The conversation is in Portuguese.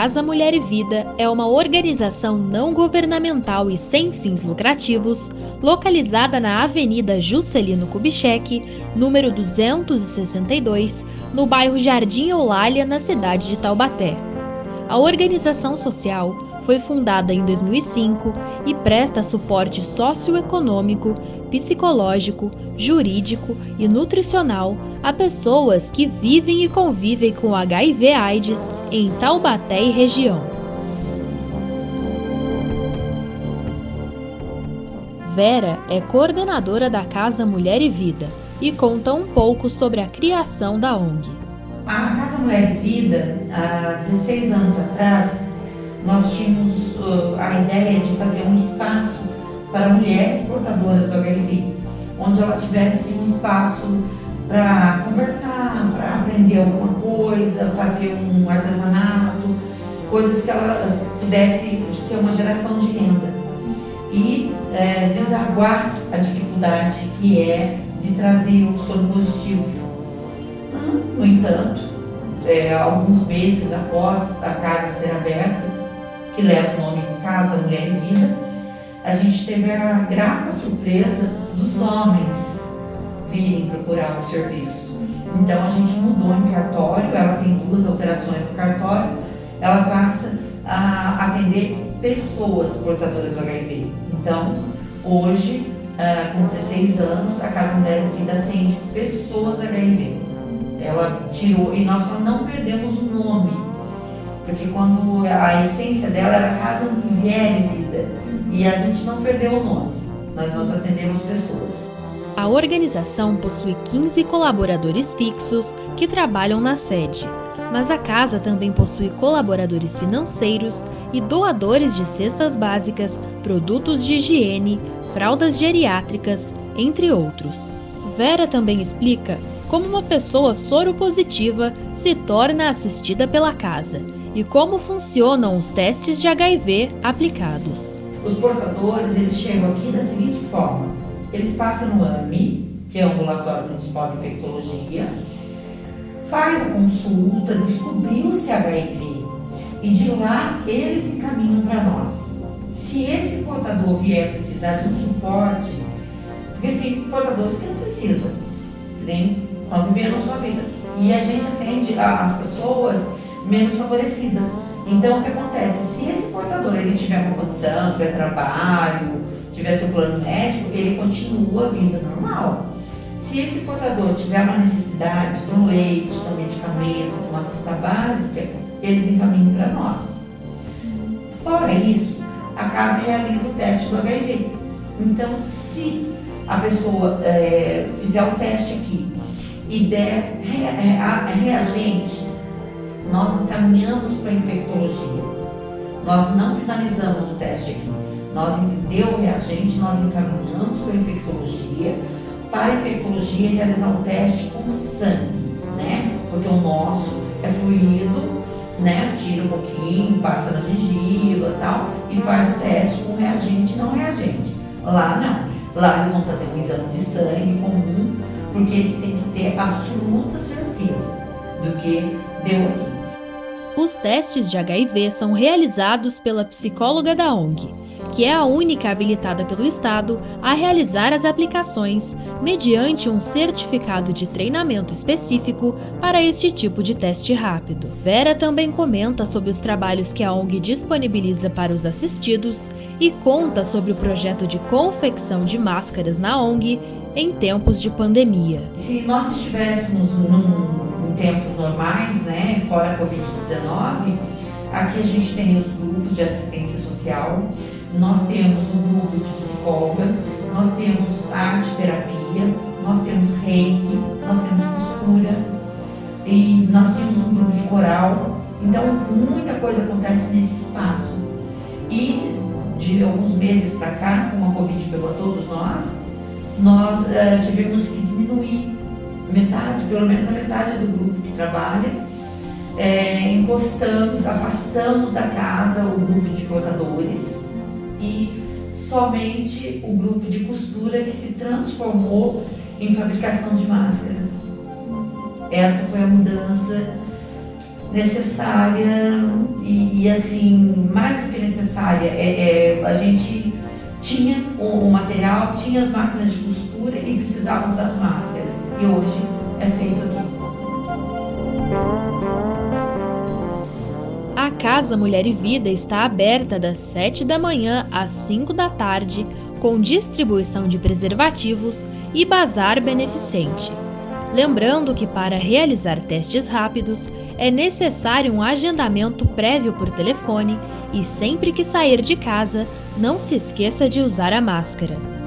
Casa Mulher e Vida é uma organização não governamental e sem fins lucrativos, localizada na Avenida Juscelino Kubitschek, número 262, no bairro Jardim Eulália, na cidade de Taubaté. A organização social foi fundada em 2005 e presta suporte socioeconômico, psicológico, jurídico e nutricional a pessoas que vivem e convivem com HIV/AIDS em Taubaté e região. Vera é coordenadora da Casa Mulher e Vida e conta um pouco sobre a criação da ONG. A Casa Mulher e Vida, há 16 anos atrás, nós tínhamos uh, a ideia de fazer um espaço para mulheres portadoras do HIV, onde ela tivesse um espaço para conversar, para aprender alguma coisa, fazer um artesanato, coisas que ela pudesse ter uma geração de renda. E é, desaguar a dificuldade que é de trazer o sono positivo. No entanto, é, alguns meses após a casa ser aberta, que leva o nome Casa Mulher e Vida, a gente teve a grata surpresa dos homens virem procurar o serviço. Então a gente mudou em cartório, ela tem duas operações no cartório, ela passa a atender pessoas portadoras do HIV. Então, hoje, uh, com 16 anos, a Casa Mulher e Vida atende pessoas HIV. Ela tirou, e nós não perdemos o nome porque quando a essência dela era Casa Mulher Vida, e a gente não perdeu o nome, nós, nós atendemos pessoas. A organização possui 15 colaboradores fixos que trabalham na sede, mas a casa também possui colaboradores financeiros e doadores de cestas básicas, produtos de higiene, fraldas geriátricas, entre outros. Vera também explica como uma pessoa soropositiva se torna assistida pela casa e como funcionam os testes de HIV aplicados. Os portadores eles chegam aqui da seguinte forma: eles passam no AMI, que é o Ambulatório Municipal de Infectologia, faz a consulta, descobriu-se HIV e de lá eles encaminham para nós. Se esse portador vier precisar de um suporte, porque tem portadores que não precisam, nem estão vivendo a sua vida. E a gente atende as pessoas menos favorecidas. Então, o que acontece? Se esse portador ele tiver uma condição, tiver trabalho, tiver seu plano médico, ele continua a vida normal. Se esse portador tiver uma necessidade de um leite, de um medicamento, de uma cesta básica, eles encaminham para nós. Fora isso, a casa realiza o teste do HIV. Então, se a pessoa é, fizer o teste aqui e der reagente nós encaminhamos para a infectologia. Nós não finalizamos o teste aqui. Nós deu o reagente, nós encaminhamos para a infectologia, para a infectologia realizar o teste com sangue, né? Porque o nosso é fluido, né? Tira um pouquinho, passa na gengiva e tal, e faz o teste com reagente e não reagente. Lá não. Lá eles vão fazer um exame de sangue comum, porque eles têm que ter absoluta certeza do que deu aqui. Os testes de HIV são realizados pela psicóloga da ONG, que é a única habilitada pelo Estado a realizar as aplicações mediante um certificado de treinamento específico para este tipo de teste rápido. Vera também comenta sobre os trabalhos que a ONG disponibiliza para os assistidos e conta sobre o projeto de confecção de máscaras na ONG em tempos de pandemia. Se nós estivéssemos num tempos normais, né, fora a Covid-19, aqui a gente tem os grupos de assistência social, nós temos um grupo de psicóloga, nós temos arte terapia, nós temos reiki, nós temos costura e nós temos um grupo de coral. Então, muita coisa acontece nesse espaço. E de alguns meses para cá, como a Covid pegou a todos nós, nós uh, tivemos que diminuir metade, pelo menos a metade do grupo que trabalha, é, encostamos, afastamos da casa o grupo de portadores e somente o grupo de costura que se transformou em fabricação de máscaras. Essa foi a mudança necessária e, e, assim, mais do que necessária, é, é a gente tinha o, o, material, tinha as máquinas de costura e precisávamos das máscaras. E hoje é feito aqui. A Casa Mulher e Vida está aberta das 7 da manhã às 5 da tarde, com distribuição de preservativos e bazar beneficente. Lembrando que para realizar testes rápidos é necessário um agendamento prévio por telefone e sempre que sair de casa, não se esqueça de usar a máscara.